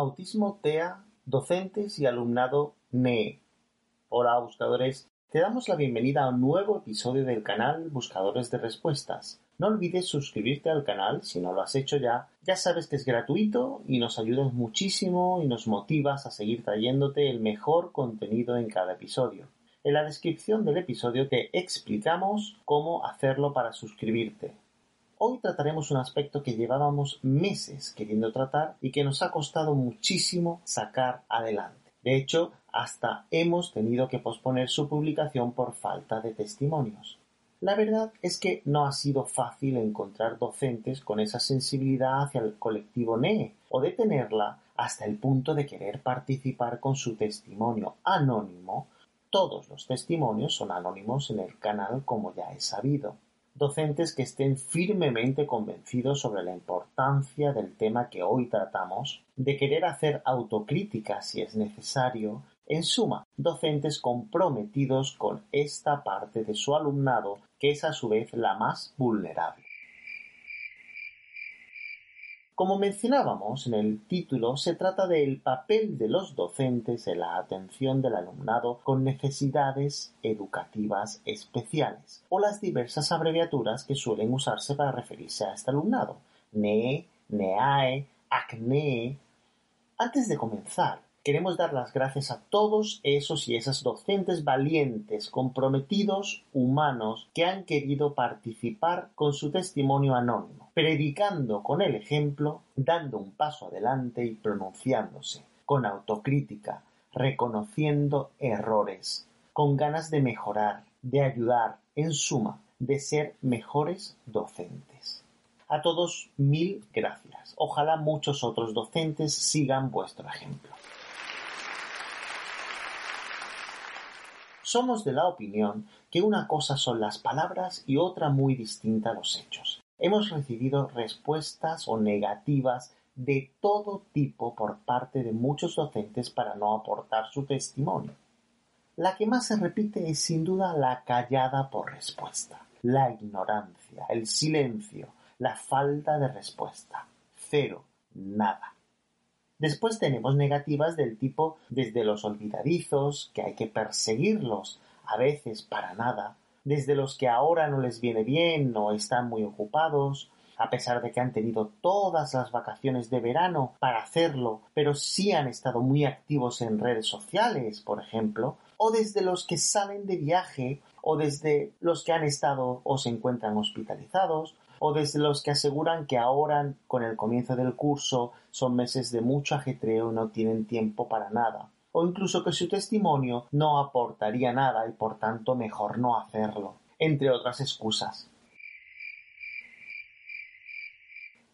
Autismo TEA, docentes y alumnado NE. Hola buscadores, te damos la bienvenida a un nuevo episodio del canal Buscadores de Respuestas. No olvides suscribirte al canal si no lo has hecho ya. Ya sabes que es gratuito y nos ayudas muchísimo y nos motivas a seguir trayéndote el mejor contenido en cada episodio. En la descripción del episodio te explicamos cómo hacerlo para suscribirte. Hoy trataremos un aspecto que llevábamos meses queriendo tratar y que nos ha costado muchísimo sacar adelante. De hecho, hasta hemos tenido que posponer su publicación por falta de testimonios. La verdad es que no ha sido fácil encontrar docentes con esa sensibilidad hacia el colectivo NEE o de tenerla hasta el punto de querer participar con su testimonio anónimo. Todos los testimonios son anónimos en el canal como ya he sabido docentes que estén firmemente convencidos sobre la importancia del tema que hoy tratamos, de querer hacer autocrítica si es necesario, en suma, docentes comprometidos con esta parte de su alumnado que es a su vez la más vulnerable. Como mencionábamos en el título, se trata del papel de los docentes en la atención del alumnado con necesidades educativas especiales, o las diversas abreviaturas que suelen usarse para referirse a este alumnado, NE, NEAE, ACNE. Antes de comenzar, queremos dar las gracias a todos esos y esas docentes valientes, comprometidos, humanos, que han querido participar con su testimonio anónimo, predicando con el ejemplo, dando un paso adelante y pronunciándose, con autocrítica, reconociendo errores, con ganas de mejorar, de ayudar, en suma, de ser mejores docentes. A todos mil gracias. Ojalá muchos otros docentes sigan vuestro ejemplo. Somos de la opinión que una cosa son las palabras y otra muy distinta los hechos. Hemos recibido respuestas o negativas de todo tipo por parte de muchos docentes para no aportar su testimonio. La que más se repite es sin duda la callada por respuesta, la ignorancia, el silencio, la falta de respuesta. Cero, nada. Después tenemos negativas del tipo desde los olvidadizos, que hay que perseguirlos, a veces para nada, desde los que ahora no les viene bien o están muy ocupados, a pesar de que han tenido todas las vacaciones de verano para hacerlo, pero sí han estado muy activos en redes sociales, por ejemplo, o desde los que salen de viaje, o desde los que han estado o se encuentran hospitalizados, o desde los que aseguran que ahora, con el comienzo del curso, son meses de mucho ajetreo y no tienen tiempo para nada, o incluso que su testimonio no aportaría nada y por tanto mejor no hacerlo, entre otras excusas.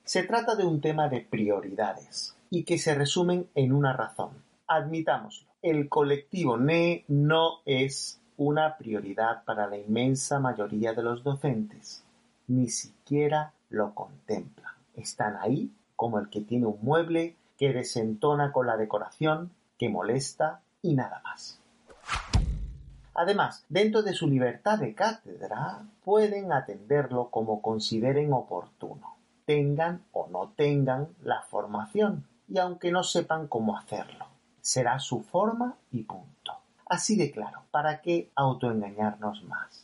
Se trata de un tema de prioridades y que se resumen en una razón. Admitámoslo, el colectivo NE no es una prioridad para la inmensa mayoría de los docentes ni siquiera lo contemplan. Están ahí, como el que tiene un mueble, que desentona con la decoración, que molesta y nada más. Además, dentro de su libertad de cátedra, pueden atenderlo como consideren oportuno, tengan o no tengan la formación, y aunque no sepan cómo hacerlo. Será su forma y punto. Así de claro, ¿para qué autoengañarnos más?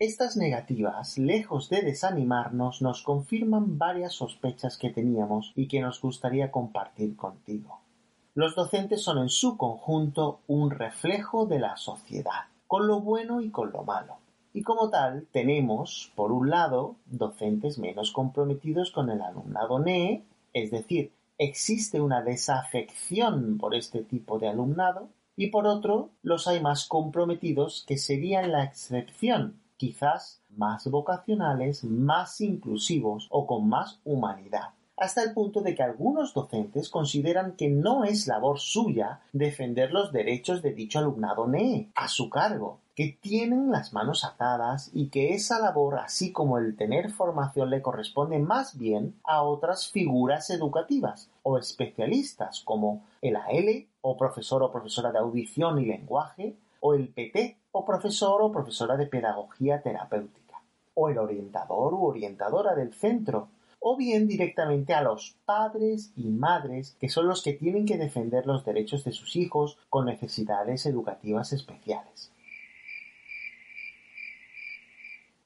Estas negativas, lejos de desanimarnos, nos confirman varias sospechas que teníamos y que nos gustaría compartir contigo. Los docentes son en su conjunto un reflejo de la sociedad, con lo bueno y con lo malo. Y como tal, tenemos, por un lado, docentes menos comprometidos con el alumnado NEE, es decir, existe una desafección por este tipo de alumnado, y por otro, los hay más comprometidos que serían la excepción, quizás más vocacionales, más inclusivos o con más humanidad. Hasta el punto de que algunos docentes consideran que no es labor suya defender los derechos de dicho alumnado NEE a su cargo, que tienen las manos atadas y que esa labor, así como el tener formación, le corresponde más bien a otras figuras educativas o especialistas como el AL o profesor o profesora de audición y lenguaje o el PT o profesor o profesora de pedagogía terapéutica o el orientador u orientadora del centro o bien directamente a los padres y madres que son los que tienen que defender los derechos de sus hijos con necesidades educativas especiales.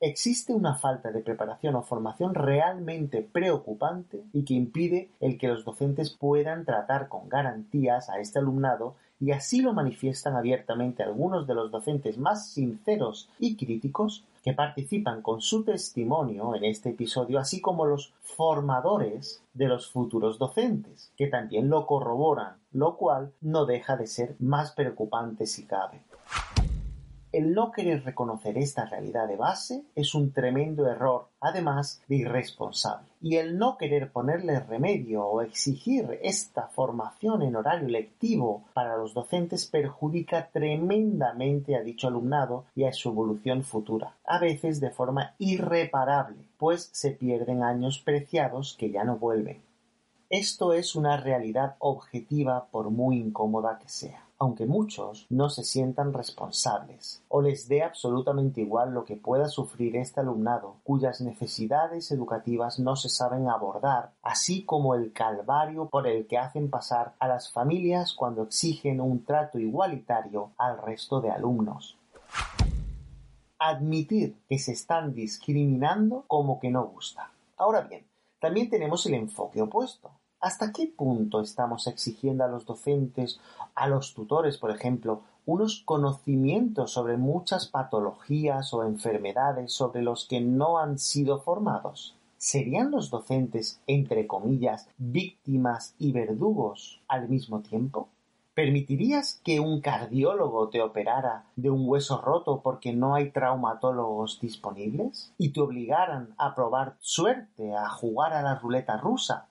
Existe una falta de preparación o formación realmente preocupante y que impide el que los docentes puedan tratar con garantías a este alumnado y así lo manifiestan abiertamente algunos de los docentes más sinceros y críticos que participan con su testimonio en este episodio, así como los formadores de los futuros docentes, que también lo corroboran, lo cual no deja de ser más preocupante si cabe. El no querer reconocer esta realidad de base es un tremendo error, además de irresponsable. Y el no querer ponerle remedio o exigir esta formación en horario lectivo para los docentes perjudica tremendamente a dicho alumnado y a su evolución futura, a veces de forma irreparable, pues se pierden años preciados que ya no vuelven. Esto es una realidad objetiva por muy incómoda que sea aunque muchos no se sientan responsables o les dé absolutamente igual lo que pueda sufrir este alumnado cuyas necesidades educativas no se saben abordar, así como el calvario por el que hacen pasar a las familias cuando exigen un trato igualitario al resto de alumnos. Admitir que se están discriminando como que no gusta. Ahora bien, también tenemos el enfoque opuesto ¿Hasta qué punto estamos exigiendo a los docentes, a los tutores, por ejemplo, unos conocimientos sobre muchas patologías o enfermedades sobre los que no han sido formados? ¿Serían los docentes, entre comillas, víctimas y verdugos al mismo tiempo? ¿Permitirías que un cardiólogo te operara de un hueso roto porque no hay traumatólogos disponibles? ¿Y te obligaran a probar suerte, a jugar a la ruleta rusa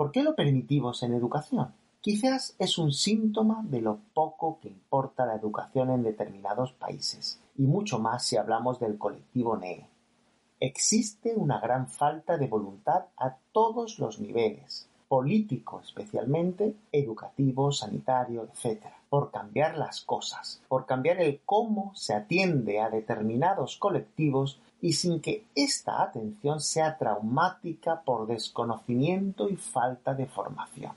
¿Por qué lo permitimos en educación? Quizás es un síntoma de lo poco que importa la educación en determinados países, y mucho más si hablamos del colectivo NEE. Existe una gran falta de voluntad a todos los niveles, político especialmente, educativo, sanitario, etc., por cambiar las cosas, por cambiar el cómo se atiende a determinados colectivos y sin que esta atención sea traumática por desconocimiento y falta de formación.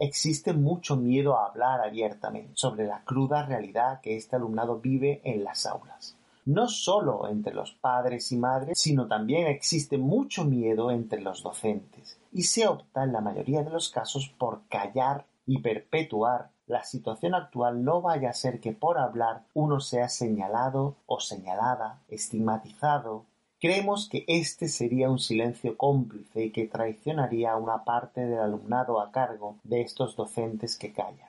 Existe mucho miedo a hablar abiertamente sobre la cruda realidad que este alumnado vive en las aulas. No solo entre los padres y madres, sino también existe mucho miedo entre los docentes, y se opta en la mayoría de los casos por callar y perpetuar la situación actual no vaya a ser que por hablar uno sea señalado o señalada, estigmatizado. Creemos que este sería un silencio cómplice y que traicionaría a una parte del alumnado a cargo de estos docentes que callan.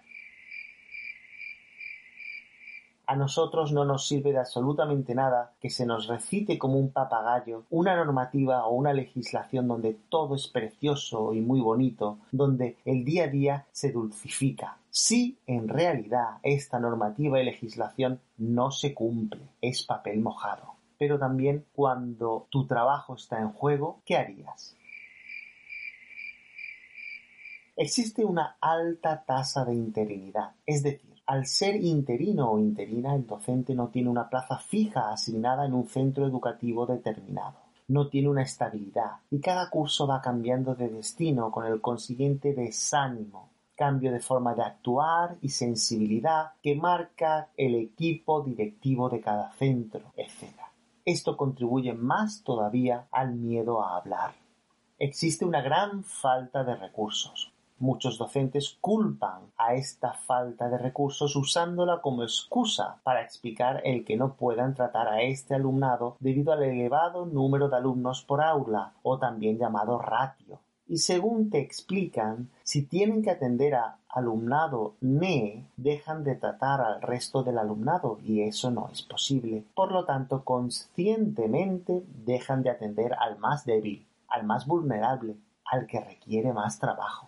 A nosotros no nos sirve de absolutamente nada que se nos recite como un papagayo una normativa o una legislación donde todo es precioso y muy bonito, donde el día a día se dulcifica. Si en realidad esta normativa y legislación no se cumple, es papel mojado. pero también cuando tu trabajo está en juego, ¿qué harías? Existe una alta tasa de interinidad, es decir, al ser interino o interina, el docente no tiene una plaza fija asignada en un centro educativo determinado. No tiene una estabilidad y cada curso va cambiando de destino con el consiguiente desánimo, cambio de forma de actuar y sensibilidad que marca el equipo directivo de cada centro, etc. Esto contribuye más todavía al miedo a hablar. Existe una gran falta de recursos. Muchos docentes culpan a esta falta de recursos usándola como excusa para explicar el que no puedan tratar a este alumnado debido al elevado número de alumnos por aula o también llamado ratio. Y según te explican, si tienen que atender a alumnado NE, dejan de tratar al resto del alumnado y eso no es posible. Por lo tanto, conscientemente dejan de atender al más débil, al más vulnerable, al que requiere más trabajo.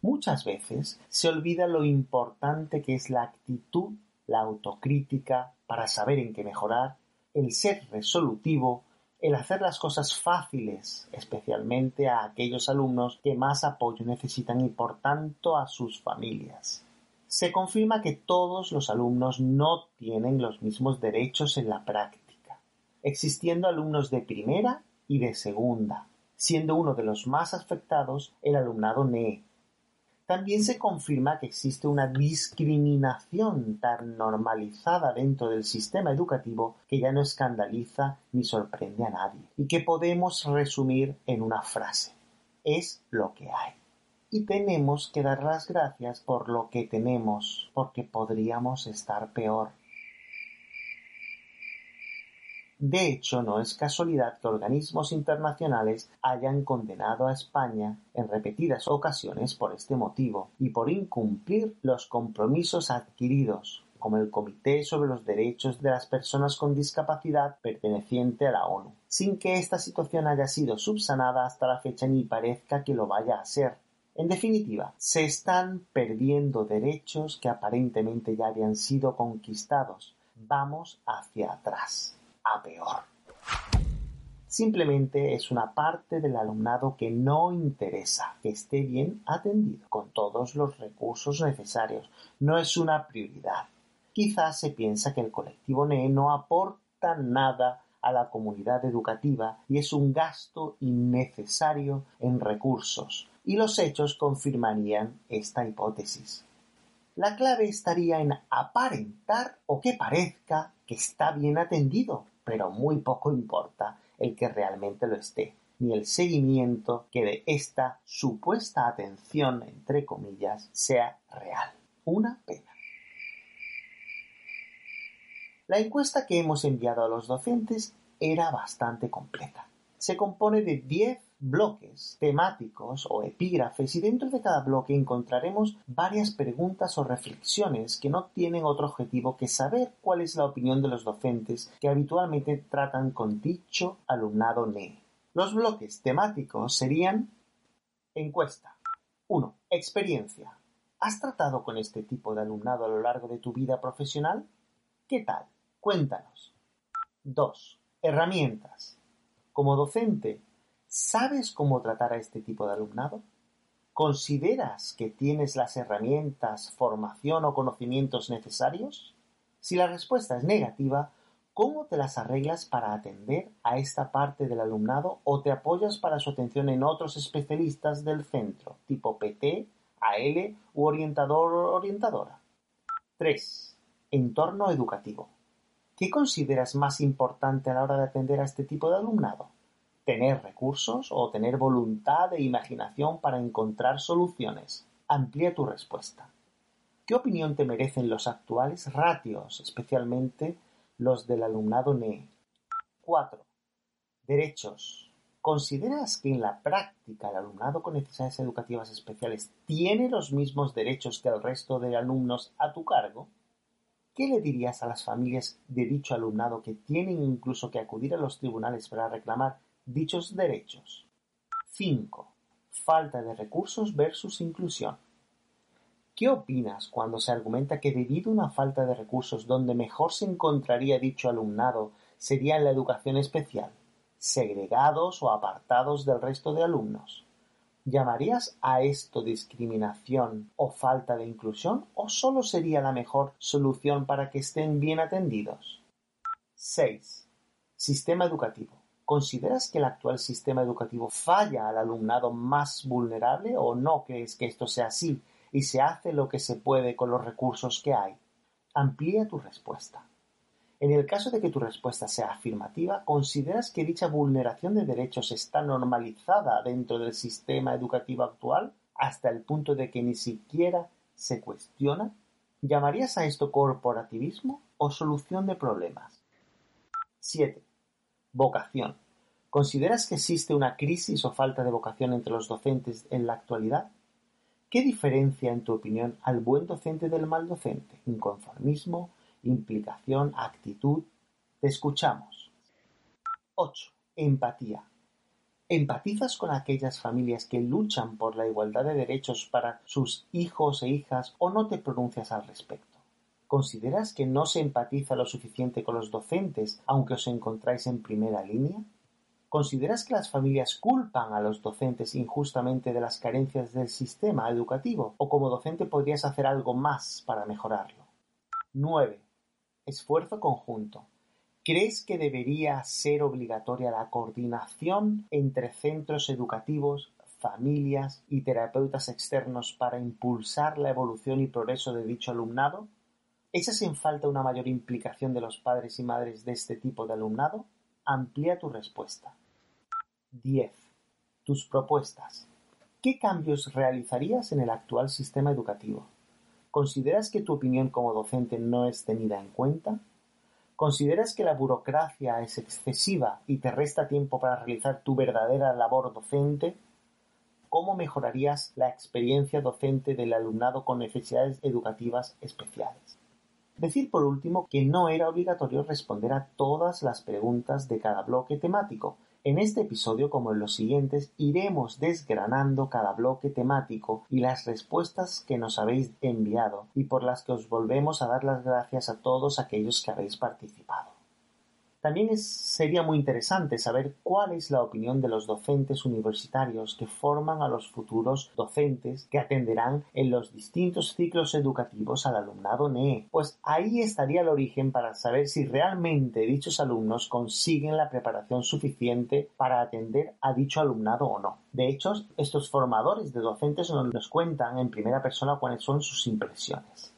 Muchas veces se olvida lo importante que es la actitud, la autocrítica para saber en qué mejorar, el ser resolutivo, el hacer las cosas fáciles, especialmente a aquellos alumnos que más apoyo necesitan y por tanto a sus familias. Se confirma que todos los alumnos no tienen los mismos derechos en la práctica, existiendo alumnos de primera y de segunda, siendo uno de los más afectados el alumnado NEE, también se confirma que existe una discriminación tan normalizada dentro del sistema educativo que ya no escandaliza ni sorprende a nadie y que podemos resumir en una frase. Es lo que hay. Y tenemos que dar las gracias por lo que tenemos, porque podríamos estar peor. De hecho, no es casualidad que organismos internacionales hayan condenado a España en repetidas ocasiones por este motivo y por incumplir los compromisos adquiridos, como el Comité sobre los Derechos de las Personas con Discapacidad perteneciente a la ONU, sin que esta situación haya sido subsanada hasta la fecha ni parezca que lo vaya a ser. En definitiva, se están perdiendo derechos que aparentemente ya habían sido conquistados. Vamos hacia atrás a peor. Simplemente es una parte del alumnado que no interesa que esté bien atendido con todos los recursos necesarios. No es una prioridad. Quizás se piensa que el colectivo NE no aporta nada a la comunidad educativa y es un gasto innecesario en recursos, y los hechos confirmarían esta hipótesis. La clave estaría en aparentar o que parezca que está bien atendido, pero muy poco importa el que realmente lo esté, ni el seguimiento que de esta supuesta atención, entre comillas, sea real. Una pena. La encuesta que hemos enviado a los docentes era bastante completa. Se compone de 10 bloques temáticos o epígrafes y dentro de cada bloque encontraremos varias preguntas o reflexiones que no tienen otro objetivo que saber cuál es la opinión de los docentes que habitualmente tratan con dicho alumnado NE. Los bloques temáticos serían encuesta. 1. Experiencia. ¿Has tratado con este tipo de alumnado a lo largo de tu vida profesional? ¿Qué tal? Cuéntanos. 2. Herramientas. Como docente, ¿Sabes cómo tratar a este tipo de alumnado? ¿Consideras que tienes las herramientas, formación o conocimientos necesarios? Si la respuesta es negativa, ¿cómo te las arreglas para atender a esta parte del alumnado o te apoyas para su atención en otros especialistas del centro, tipo PT, AL u orientador o orientadora? 3. Entorno educativo. ¿Qué consideras más importante a la hora de atender a este tipo de alumnado? Tener recursos o tener voluntad e imaginación para encontrar soluciones. Amplía tu respuesta. ¿Qué opinión te merecen los actuales ratios, especialmente los del alumnado NE? 4. Derechos. ¿Consideras que en la práctica el alumnado con necesidades educativas especiales tiene los mismos derechos que el resto de alumnos a tu cargo? ¿Qué le dirías a las familias de dicho alumnado que tienen incluso que acudir a los tribunales para reclamar dichos derechos. 5. Falta de recursos versus inclusión. ¿Qué opinas cuando se argumenta que debido a una falta de recursos donde mejor se encontraría dicho alumnado sería en la educación especial, segregados o apartados del resto de alumnos. ¿Llamarías a esto discriminación o falta de inclusión o solo sería la mejor solución para que estén bien atendidos? 6. Sistema educativo. ¿Consideras que el actual sistema educativo falla al alumnado más vulnerable o no crees que esto sea así y se hace lo que se puede con los recursos que hay? Amplía tu respuesta. En el caso de que tu respuesta sea afirmativa, ¿consideras que dicha vulneración de derechos está normalizada dentro del sistema educativo actual hasta el punto de que ni siquiera se cuestiona? ¿Llamarías a esto corporativismo o solución de problemas? 7. Vocación. ¿Consideras que existe una crisis o falta de vocación entre los docentes en la actualidad? ¿Qué diferencia, en tu opinión, al buen docente del mal docente? ¿Inconformismo? implicación, actitud. Te escuchamos. 8. Empatía. ¿Empatizas con aquellas familias que luchan por la igualdad de derechos para sus hijos e hijas o no te pronuncias al respecto? ¿Consideras que no se empatiza lo suficiente con los docentes aunque os encontráis en primera línea? ¿Consideras que las familias culpan a los docentes injustamente de las carencias del sistema educativo o como docente podrías hacer algo más para mejorarlo? 9. Esfuerzo conjunto. ¿Crees que debería ser obligatoria la coordinación entre centros educativos, familias y terapeutas externos para impulsar la evolución y progreso de dicho alumnado? ¿Echas en falta una mayor implicación de los padres y madres de este tipo de alumnado? Amplía tu respuesta. 10. Tus propuestas. ¿Qué cambios realizarías en el actual sistema educativo? ¿Consideras que tu opinión como docente no es tenida en cuenta? ¿Consideras que la burocracia es excesiva y te resta tiempo para realizar tu verdadera labor docente? ¿Cómo mejorarías la experiencia docente del alumnado con necesidades educativas especiales? Decir por último que no era obligatorio responder a todas las preguntas de cada bloque temático, en este episodio, como en los siguientes, iremos desgranando cada bloque temático y las respuestas que nos habéis enviado y por las que os volvemos a dar las gracias a todos aquellos que habéis participado. También sería muy interesante saber cuál es la opinión de los docentes universitarios que forman a los futuros docentes que atenderán en los distintos ciclos educativos al alumnado NEE, pues ahí estaría el origen para saber si realmente dichos alumnos consiguen la preparación suficiente para atender a dicho alumnado o no. De hecho, estos formadores de docentes nos cuentan en primera persona cuáles son sus impresiones.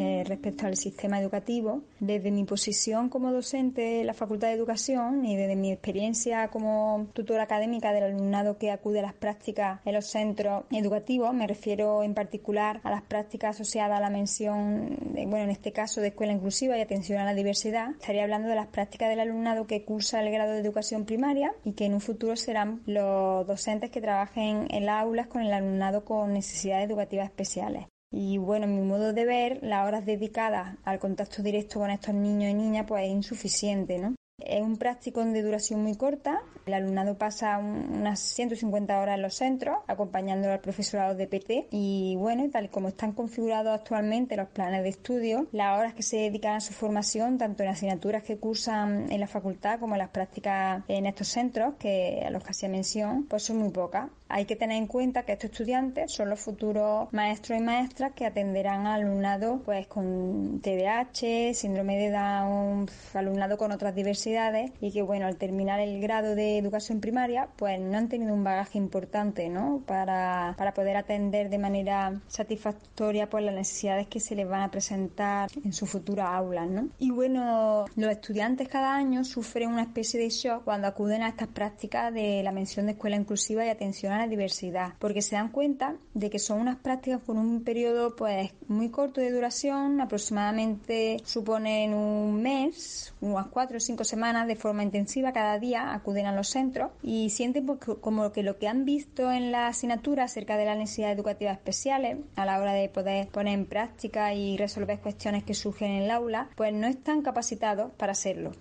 Eh, respecto al sistema educativo. Desde mi posición como docente en la Facultad de Educación y desde mi experiencia como tutora académica del alumnado que acude a las prácticas en los centros educativos, me refiero en particular a las prácticas asociadas a la mención, bueno, en este caso de escuela inclusiva y atención a la diversidad, estaría hablando de las prácticas del alumnado que cursa el grado de educación primaria y que en un futuro serán los docentes que trabajen en las aulas con el alumnado con necesidades educativas especiales. Y bueno, mi modo de ver, las horas dedicadas al contacto directo con estos niños y niñas pues es insuficiente, ¿no? Es un práctico de duración muy corta. El alumnado pasa unas 150 horas en los centros acompañando al profesorado de PT y bueno, tal como están configurados actualmente los planes de estudio, las horas que se dedican a su formación, tanto en asignaturas que cursan en la facultad como en las prácticas en estos centros, que a los que hacía mención, pues son muy pocas. Hay que tener en cuenta que estos estudiantes son los futuros maestros y maestras que atenderán al alumnado pues con TDAH, síndrome de Down, alumnado con otras diversidades y que bueno, al terminar el grado de educación primaria pues no han tenido un bagaje importante ¿no? para, para poder atender de manera satisfactoria pues las necesidades que se les van a presentar en su futura aula. ¿no? Y bueno, los estudiantes cada año sufren una especie de shock cuando acuden a estas prácticas de la mención de escuela inclusiva y atención a la diversidad, porque se dan cuenta de que son unas prácticas con un periodo pues muy corto de duración, aproximadamente suponen un mes, unas cuatro o cinco semanas de forma intensiva cada día acuden a los centros y sienten pues, como que lo que han visto en la asignatura acerca de las necesidades educativas especiales a la hora de poder poner en práctica y resolver cuestiones que surgen en el aula, pues no están capacitados para hacerlo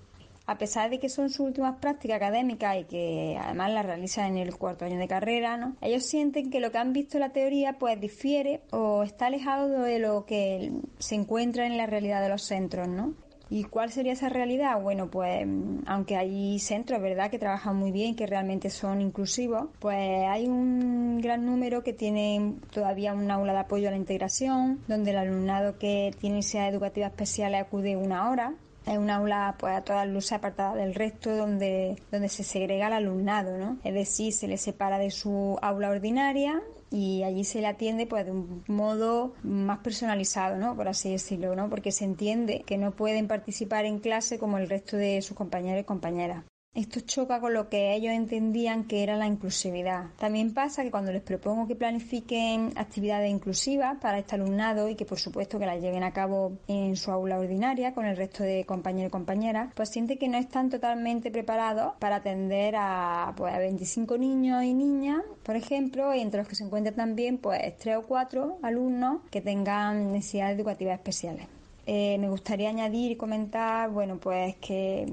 a pesar de que son sus últimas prácticas académicas y que además las realizan en el cuarto año de carrera. Ellos sienten que lo que han visto en la teoría pues difiere o está alejado de lo que se encuentra en la realidad de los centros, ¿no? ¿Y cuál sería esa realidad? Bueno, pues aunque hay centros, ¿verdad?, que trabajan muy bien, que realmente son inclusivos, pues hay un gran número que tienen todavía un aula de apoyo a la integración, donde el alumnado que tiene necesidades educativas especiales acude una hora es un aula pues a todas luces apartada del resto donde, donde se segrega el alumnado, ¿no? Es decir, se le separa de su aula ordinaria y allí se le atiende pues de un modo más personalizado, ¿no? Por así decirlo, ¿no? Porque se entiende que no pueden participar en clase como el resto de sus compañeros y compañeras. Esto choca con lo que ellos entendían que era la inclusividad. También pasa que cuando les propongo que planifiquen actividades inclusivas para este alumnado y que por supuesto que las lleven a cabo en su aula ordinaria con el resto de compañeros y compañeras, pues siente que no están totalmente preparados para atender a, pues, a 25 niños y niñas, por ejemplo, entre los que se encuentran también pues tres o cuatro alumnos que tengan necesidades educativas especiales. Eh, me gustaría añadir y comentar, bueno, pues que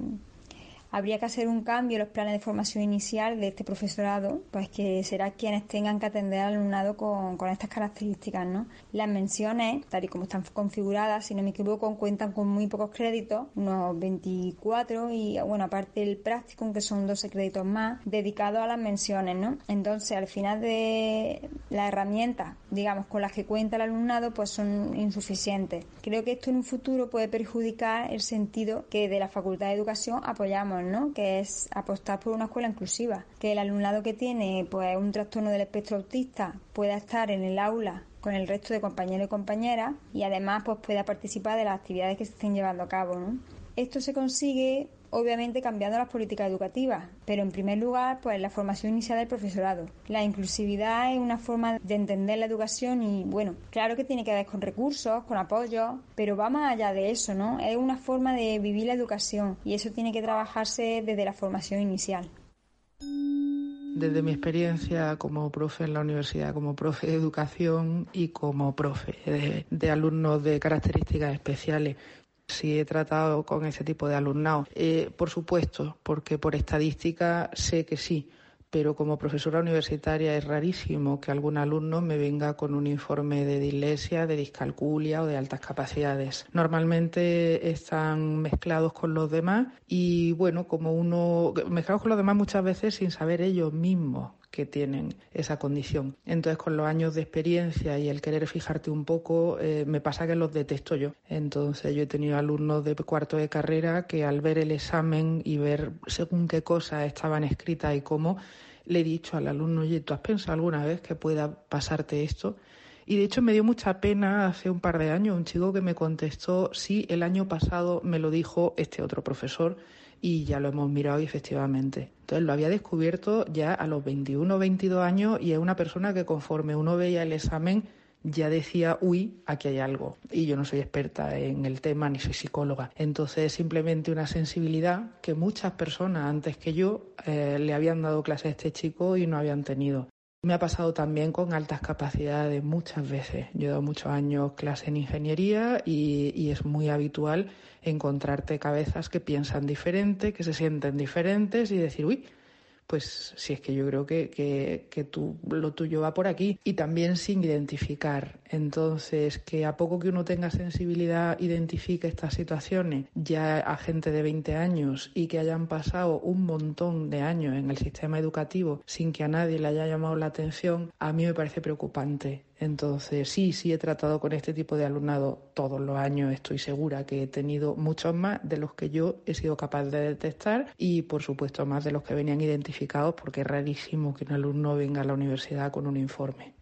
habría que hacer un cambio en los planes de formación inicial de este profesorado, pues que será quienes tengan que atender al alumnado con, estas características, ¿no? Las menciones, tal y como están configuradas, si no me equivoco, cuentan con muy pocos créditos, unos 24 y, bueno, aparte el práctico, que son 12 créditos más, dedicados a las menciones, ¿no? Entonces, al final de las herramientas, digamos, con las que cuenta el alumnado, pues son insuficientes. Creo que esto en un futuro puede perjudicar el sentido que de la Facultad de Educación apoyamos que es apostar por una escuela inclusiva, que el alumnado que tiene pues un trastorno del espectro autista pueda estar en el aula con el resto de compañeros y compañeras y además pues pueda participar de las actividades que se estén llevando a cabo. Esto se consigue obviamente cambiando las políticas educativas, pero en primer lugar, pues la formación inicial del profesorado. La inclusividad es una forma de entender la educación y bueno, claro que tiene que ver con recursos, con apoyo, pero va más allá de eso, ¿no? Es una forma de vivir la educación y eso tiene que trabajarse desde la formación inicial. Desde mi experiencia como profe en la universidad, como profe de educación y como profe de, de alumnos de características especiales, si he tratado con ese tipo de alumnado. Eh, por supuesto, porque por estadística sé que sí, pero como profesora universitaria es rarísimo que algún alumno me venga con un informe de dislexia, de discalculia o de altas capacidades. Normalmente están mezclados con los demás y bueno, como uno mezclados con los demás muchas veces sin saber ellos mismos que tienen esa condición. Entonces, con los años de experiencia y el querer fijarte un poco, eh, me pasa que los detesto yo. Entonces, yo he tenido alumnos de cuarto de carrera que al ver el examen y ver según qué cosas estaban escritas y cómo, le he dicho al alumno, oye, ¿tú has pensado alguna vez que pueda pasarte esto? Y de hecho me dio mucha pena hace un par de años un chico que me contestó, sí, el año pasado me lo dijo este otro profesor y ya lo hemos mirado y efectivamente. Entonces lo había descubierto ya a los 21 o 22 años y es una persona que conforme uno veía el examen ya decía, uy, aquí hay algo. Y yo no soy experta en el tema ni soy psicóloga. Entonces, simplemente una sensibilidad que muchas personas antes que yo eh, le habían dado clase a este chico y no habían tenido. Me ha pasado también con altas capacidades muchas veces. Yo he dado muchos años clase en ingeniería y, es muy habitual encontrarte cabezas que piensan diferente, que se sienten diferentes y decir, uy, pues si es que yo creo que, que, que tú, lo tuyo va por aquí y también sin identificar. Entonces, que a poco que uno tenga sensibilidad identifique estas situaciones, ya a gente de 20 años y que hayan pasado un montón de años en el sistema educativo sin que a nadie le haya llamado la atención, a mí me parece preocupante. Entonces, sí, sí he tratado con este tipo de alumnado todos los años, estoy segura que he tenido muchos más de los que yo he sido capaz de detectar y, por supuesto, más de los que venían identificados porque es rarísimo que un alumno venga a la universidad con un informe.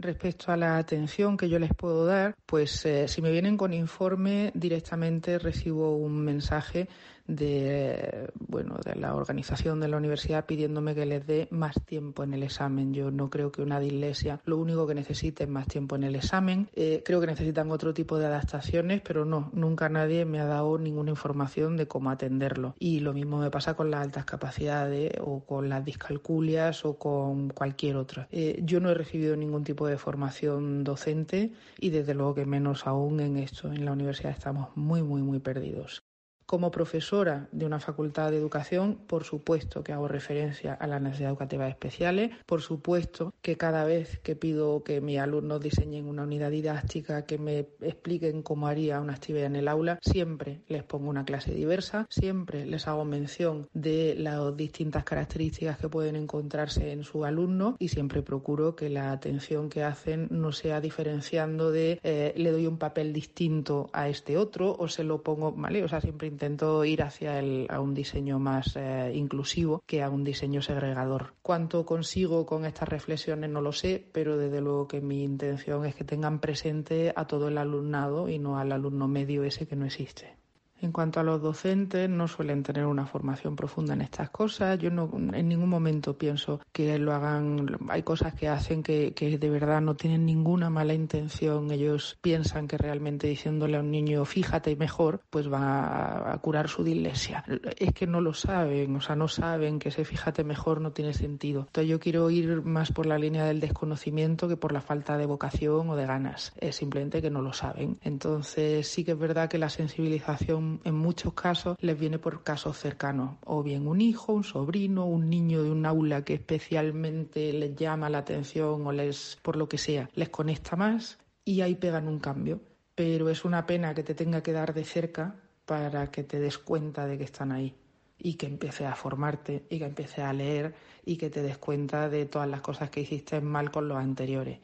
Respecto a la atención que yo les puedo dar, pues eh, si me vienen con informe, directamente recibo un mensaje de bueno de la organización de la universidad pidiéndome que les dé más tiempo en el examen. Yo no creo que una dislexia lo único que necesite es más tiempo en el examen. Eh, creo que necesitan otro tipo de adaptaciones, pero no, nunca nadie me ha dado ninguna información de cómo atenderlo. Y lo mismo me pasa con las altas capacidades o con las discalculias o con cualquier otra. Eh, yo no he recibido ningún tipo de formación docente y desde luego que menos aún en esto. En la universidad estamos muy, muy, muy perdidos. Como profesora de una facultad de educación, por supuesto que hago referencia a las necesidades educativas especiales, por supuesto que cada vez que pido que mis alumnos diseñen una unidad didáctica, que me expliquen cómo haría una actividad en el aula, siempre les pongo una clase diversa, siempre les hago mención de las distintas características que pueden encontrarse en su alumno y siempre procuro que la atención que hacen no sea diferenciando de eh, le doy un papel distinto a este otro o se lo pongo, ¿vale? O sea, siempre intento ir hacia el, a un diseño más eh, inclusivo que a un diseño segregador. ¿Cuánto consigo con estas reflexiones? No lo sé, pero desde luego que mi intención es que tengan presente a todo el alumnado y no al alumno medio ese que no existe. En cuanto a los docentes, no suelen tener una formación profunda en estas cosas. Yo no, en ningún momento pienso que lo hagan. Hay cosas que hacen que, que de verdad no tienen ninguna mala intención. Ellos piensan que realmente diciéndole a un niño fíjate mejor, pues va a, curar su dislexia. Es que no lo saben, o sea, no saben que ese fíjate mejor no tiene sentido. Entonces yo quiero ir más por la línea del desconocimiento que por la falta de vocación o de ganas. Es simplemente que no lo saben. Entonces sí que es verdad que la sensibilización en muchos casos les viene por casos cercanos, o bien un hijo, un sobrino, un niño de un aula que especialmente les llama la atención o les, por lo que sea, les conecta más y ahí pegan un cambio. Pero es una pena que te tenga que dar de cerca para que te des cuenta de que están ahí y que empieces a formarte y que empieces a leer y que te des cuenta de todas las cosas que hiciste mal con los anteriores.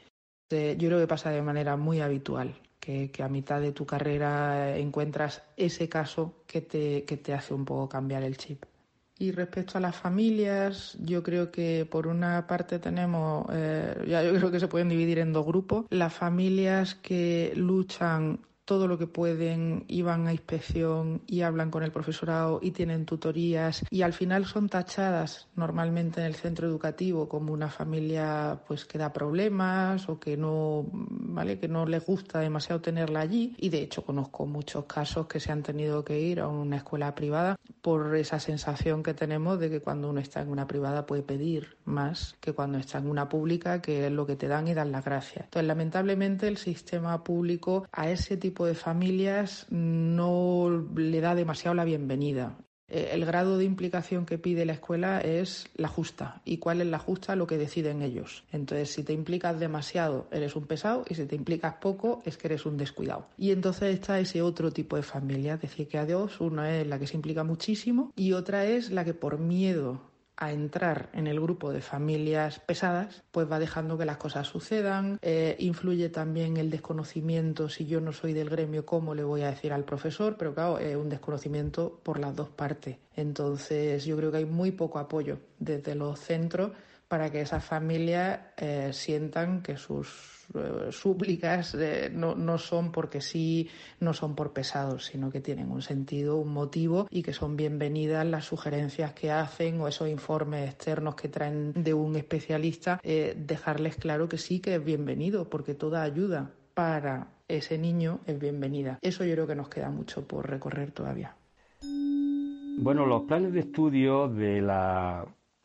Yo creo que pasa de manera muy habitual que, a mitad de tu carrera encuentras ese caso que te, que te hace un poco cambiar el chip. Y respecto a las familias, yo creo que por una parte tenemos, eh, ya yo creo que se pueden dividir en dos grupos, las familias que luchan todo lo que pueden y van a inspección y hablan con el profesorado y tienen tutorías y al final son tachadas normalmente en el centro educativo como una familia pues que da problemas o que no vale que no les gusta demasiado tenerla allí y de hecho conozco muchos casos que se han tenido que ir a una escuela privada por esa sensación que tenemos de que cuando uno está en una privada puede pedir más que cuando está en una pública que es lo que te dan y dan las gracias. Entonces lamentablemente el sistema público a ese tipo de familias no le da demasiado la bienvenida. Eh, el grado de implicación que pide la escuela es la justa. ¿Y cuál es la justa? Lo que deciden ellos. Entonces, si te implicas demasiado, eres un pesado, y si te implicas poco, es que eres un descuidado. Y entonces está ese otro tipo de familia. Decir, que a Dios, una es la que se implica muchísimo y otra es la que por miedo a entrar en el grupo de familias pesadas, pues va dejando que las cosas sucedan. Eh, influye también el desconocimiento. Si yo no soy del gremio, ¿cómo le voy a decir al profesor? Pero claro, es un desconocimiento por las dos partes. Entonces, yo creo que hay muy poco apoyo desde los centros para que esas familias eh, sientan que sus eh, súplicas eh, no, no, son porque sí, no son por pesados, sino que tienen un sentido, un motivo y que son bienvenidas las sugerencias que hacen o esos informes externos que traen de un especialista, dejarles claro que sí que es bienvenido, porque toda ayuda para ese niño es bienvenida. Eso yo creo que nos queda mucho por recorrer todavía. Bueno, los planes de estudio de la,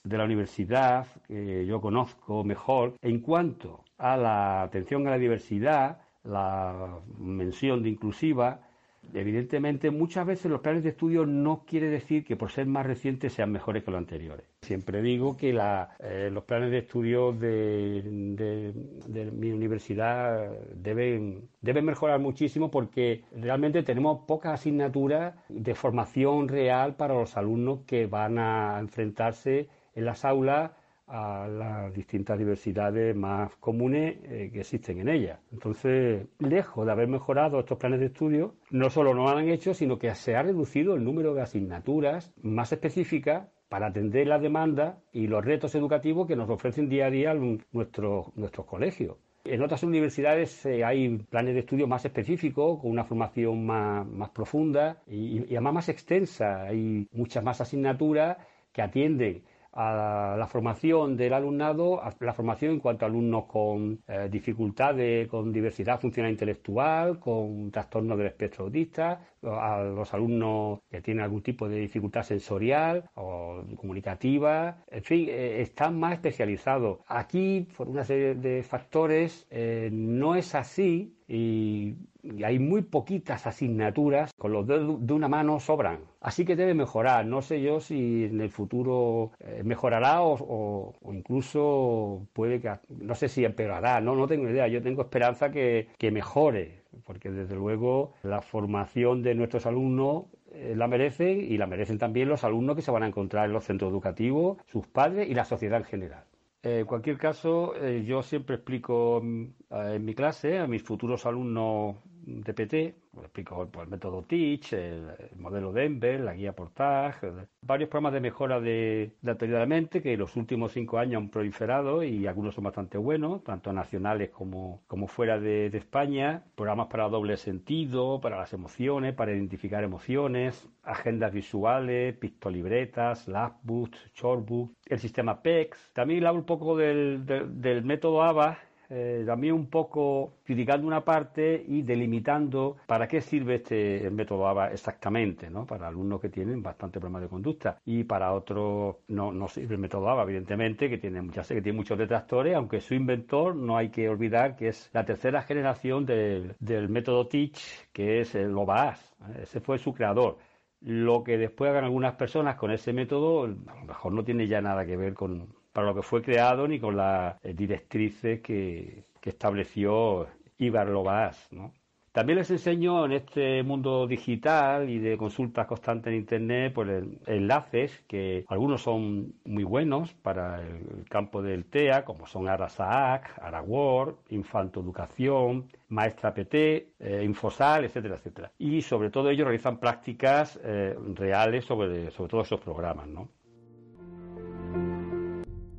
de la universidad que yo conozco mejor, en cuanto a la atención a la diversidad, la mención de inclusiva, evidentemente muchas veces los planes de estudio no quiere decir que por ser más recientes sean mejores que los anteriores. Siempre digo que eh, los planes de estudio de, mi universidad deben, deben mejorar muchísimo porque realmente tenemos pocas asignaturas de formación real para los alumnos que van a enfrentarse en las aulas a las distintas diversidades más comunes eh, que existen en ella. Entonces, lejos de haber mejorado estos planes de estudio, no solo no han hecho, sino que se ha reducido el número de asignaturas más específicas para atender la demanda y los retos educativos que nos ofrecen día a día nuestros, nuestros colegios. En otras universidades eh, hay planes de estudio más específicos, con una formación más, más profunda y, y además más extensa. Hay muchas más asignaturas que atienden a la formación del alumnado, a la formación en cuanto a alumnos con eh, dificultades, con diversidad funcional intelectual, con trastornos del espectro autista, a los alumnos que tienen algún tipo de dificultad sensorial o comunicativa, en fin, eh, están más especializados. Aquí, por una serie de factores, eh, no es así y hay muy poquitas asignaturas, con los dedos de una mano sobran. Así que debe mejorar. No sé yo si en el futuro eh, mejorará o, incluso puede que, no sé si empeorará, no, no tengo idea. Yo tengo esperanza que, que mejore, porque desde luego la formación de nuestros alumnos eh, la merecen y la merecen también los alumnos que se van a encontrar en los centros educativos, sus padres y la sociedad en general. Eh, en cualquier caso, eh, yo siempre explico mm, en mi clase a mis futuros alumnos de PT, pues explico el método Teach, el, modelo Denver, la guía por TAG, varios programas de mejora de, de la mente que en los últimos cinco años han proliferado y algunos son bastante buenos, tanto nacionales como, como fuera de, España, programas para doble sentido, para las emociones, para identificar emociones, agendas visuales, pistolibretas, Labbooks, Shortbooks, el sistema PEX. También hablo un poco del, del método ABA eh, también un poco criticando una parte y delimitando para qué sirve este método ABA exactamente, ¿no? Para alumnos que tienen bastante problemas de conducta y para otros no, no sirve el método ABA, evidentemente, que tiene, sé que tiene muchos detractores, aunque su inventor no hay que olvidar que es la tercera generación del, del método Teach, que es el OBAS. ¿eh? Ese fue su creador. Lo que después hagan algunas personas con ese método, a lo mejor no tiene ya nada que ver con, para lo que fue creado ni con las eh, directrices que, estableció Ibar Lobas, ¿no? También les enseño en este mundo digital y de consultas constantes en Internet pues, enlaces que algunos son muy buenos para el campo del TEA, como son Arasaac, Araword, Infanto Educación, Maestra PT, eh, Infosal, etcétera, etcétera. Y sobre todo ellos realizan prácticas eh, reales sobre, sobre todos esos programas, ¿no?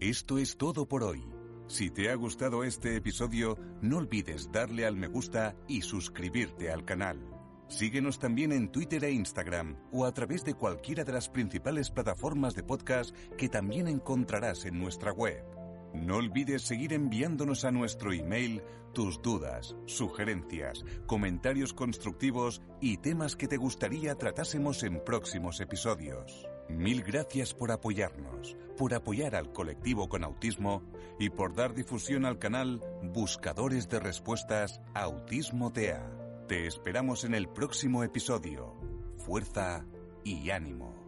Esto es todo por hoy. Si te ha gustado este episodio, no olvides darle al me gusta y suscribirte al canal. Síguenos también en Twitter e Instagram o a través de cualquiera de las principales plataformas de podcast que también encontrarás en nuestra web. No olvides seguir enviándonos a nuestro email tus dudas, sugerencias, comentarios constructivos y temas que te gustaría tratásemos en próximos episodios. Mil gracias por apoyarnos, por apoyar al colectivo con autismo y por dar difusión al canal Buscadores de Respuestas Autismo TEA. Te esperamos en el próximo episodio. Fuerza y ánimo.